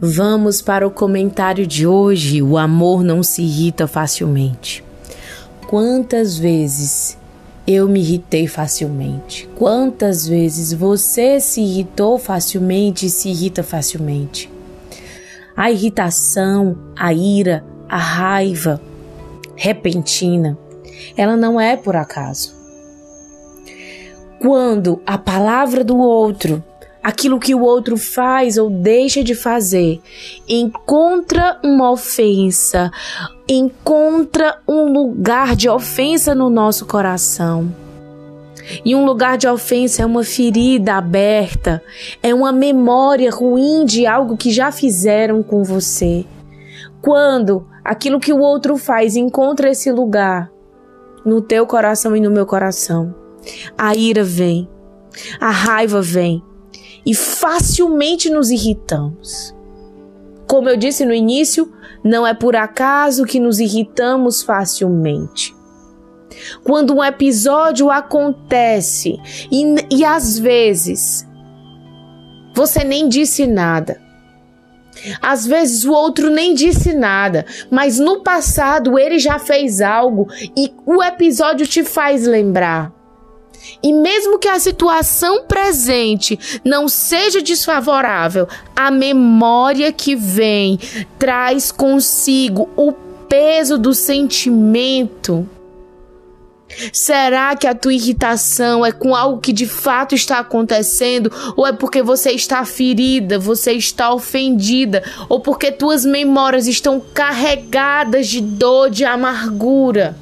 Vamos para o comentário de hoje. O amor não se irrita facilmente. Quantas vezes eu me irritei facilmente? Quantas vezes você se irritou facilmente e se irrita facilmente? A irritação, a ira, a raiva repentina, ela não é por acaso. Quando a palavra do outro aquilo que o outro faz ou deixa de fazer, encontra uma ofensa, encontra um lugar de ofensa no nosso coração. E um lugar de ofensa é uma ferida aberta, é uma memória ruim de algo que já fizeram com você. Quando aquilo que o outro faz encontra esse lugar no teu coração e no meu coração, a ira vem, a raiva vem, e facilmente nos irritamos. Como eu disse no início, não é por acaso que nos irritamos facilmente. Quando um episódio acontece e, e às vezes você nem disse nada, às vezes o outro nem disse nada, mas no passado ele já fez algo e o episódio te faz lembrar. E mesmo que a situação presente não seja desfavorável, a memória que vem traz consigo o peso do sentimento. Será que a tua irritação é com algo que de fato está acontecendo? Ou é porque você está ferida, você está ofendida? Ou porque tuas memórias estão carregadas de dor, de amargura?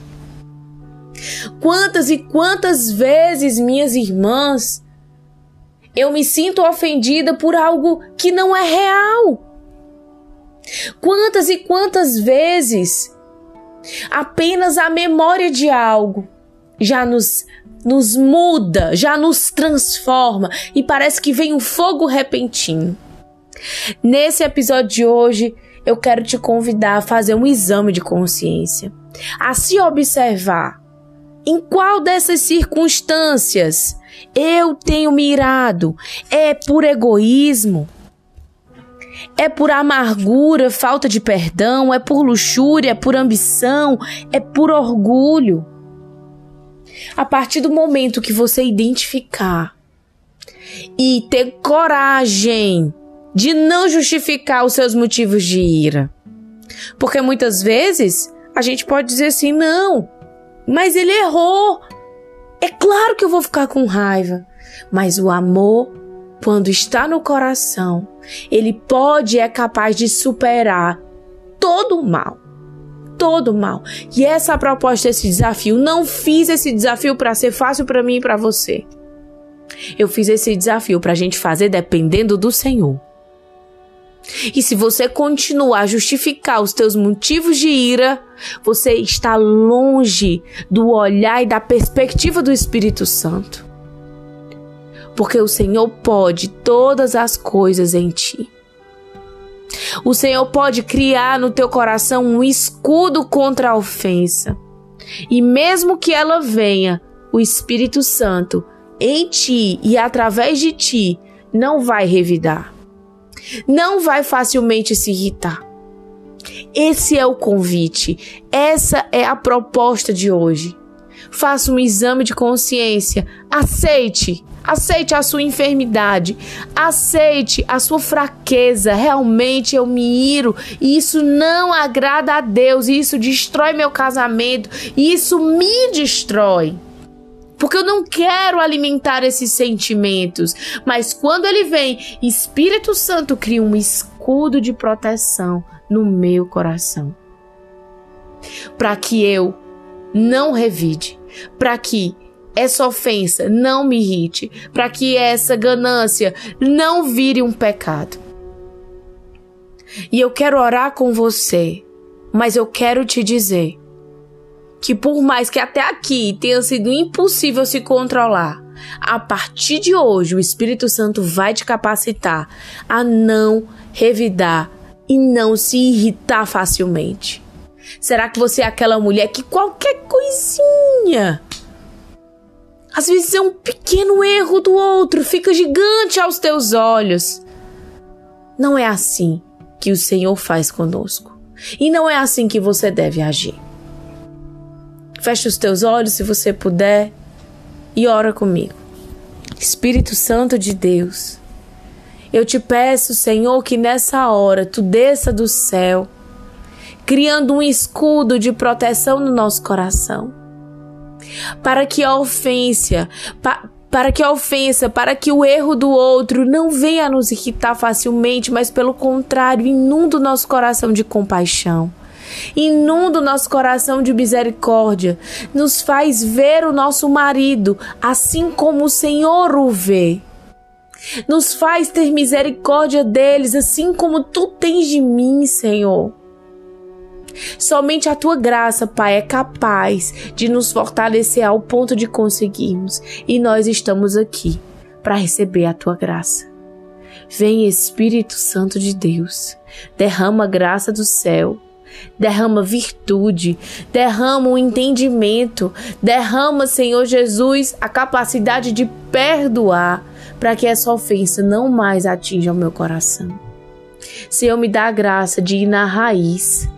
Quantas e quantas vezes, minhas irmãs, eu me sinto ofendida por algo que não é real? Quantas e quantas vezes apenas a memória de algo já nos nos muda, já nos transforma e parece que vem um fogo repentino. Nesse episódio de hoje, eu quero te convidar a fazer um exame de consciência, a se observar em qual dessas circunstâncias eu tenho mirado? É por egoísmo? É por amargura, falta de perdão? É por luxúria? É por ambição? É por orgulho? A partir do momento que você identificar e ter coragem de não justificar os seus motivos de ira. Porque muitas vezes a gente pode dizer assim: não, mas ele errou. É claro que eu vou ficar com raiva. Mas o amor, quando está no coração, ele pode e é capaz de superar todo o mal. Todo o mal. E essa proposta desse desafio. Não fiz esse desafio para ser fácil para mim e para você. Eu fiz esse desafio para a gente fazer dependendo do Senhor. E se você continuar a justificar os teus motivos de ira, você está longe do olhar e da perspectiva do Espírito Santo. Porque o Senhor pode todas as coisas em ti. O Senhor pode criar no teu coração um escudo contra a ofensa. E mesmo que ela venha, o Espírito Santo em ti e através de ti não vai revidar não vai facilmente se irritar. Esse é o convite, essa é a proposta de hoje. Faça um exame de consciência, aceite, aceite a sua enfermidade, aceite a sua fraqueza. Realmente eu me iro e isso não agrada a Deus, isso destrói meu casamento, isso me destrói. Porque eu não quero alimentar esses sentimentos. Mas quando ele vem, Espírito Santo cria um escudo de proteção no meu coração. Para que eu não revide, para que essa ofensa não me irrite, para que essa ganância não vire um pecado. E eu quero orar com você, mas eu quero te dizer que por mais que até aqui tenha sido impossível se controlar, a partir de hoje o Espírito Santo vai te capacitar a não revidar e não se irritar facilmente. Será que você é aquela mulher que qualquer coisinha, às vezes é um pequeno erro do outro, fica gigante aos teus olhos? Não é assim. que o Senhor faz conosco. E não é assim que você deve agir. Feche os teus olhos se você puder e ora comigo. Espírito Santo de Deus, eu te peço, Senhor, que nessa hora tu desça do céu, criando um escudo de proteção no nosso coração, para que a ofensa, pa, para que a ofensa, para que o erro do outro não venha nos irritar facilmente, mas pelo contrário, inunda o nosso coração de compaixão. Inunda o nosso coração de misericórdia, nos faz ver o nosso marido assim como o Senhor o vê. Nos faz ter misericórdia deles, assim como tu tens de mim, Senhor. Somente a tua graça, Pai, é capaz de nos fortalecer ao ponto de conseguirmos, e nós estamos aqui para receber a tua graça. Vem, Espírito Santo de Deus, derrama a graça do céu, derrama virtude, derrama o entendimento, derrama, Senhor Jesus, a capacidade de perdoar, para que essa ofensa não mais atinja o meu coração. Senhor, me dá a graça de ir na raiz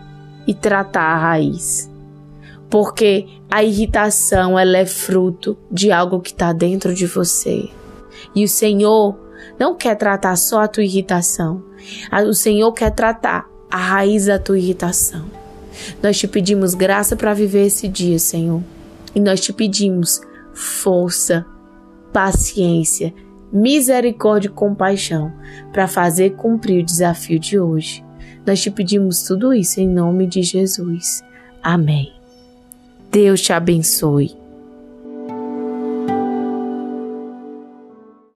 e tratar a raiz. Porque a irritação ela é fruto de algo que está dentro de você. E o Senhor não quer tratar só a tua irritação. O Senhor quer tratar a raiz da tua irritação. Nós te pedimos graça para viver esse dia, Senhor. E nós te pedimos força, paciência, misericórdia e compaixão para fazer cumprir o desafio de hoje. Nós te pedimos tudo isso em nome de Jesus. Amém. Deus te abençoe.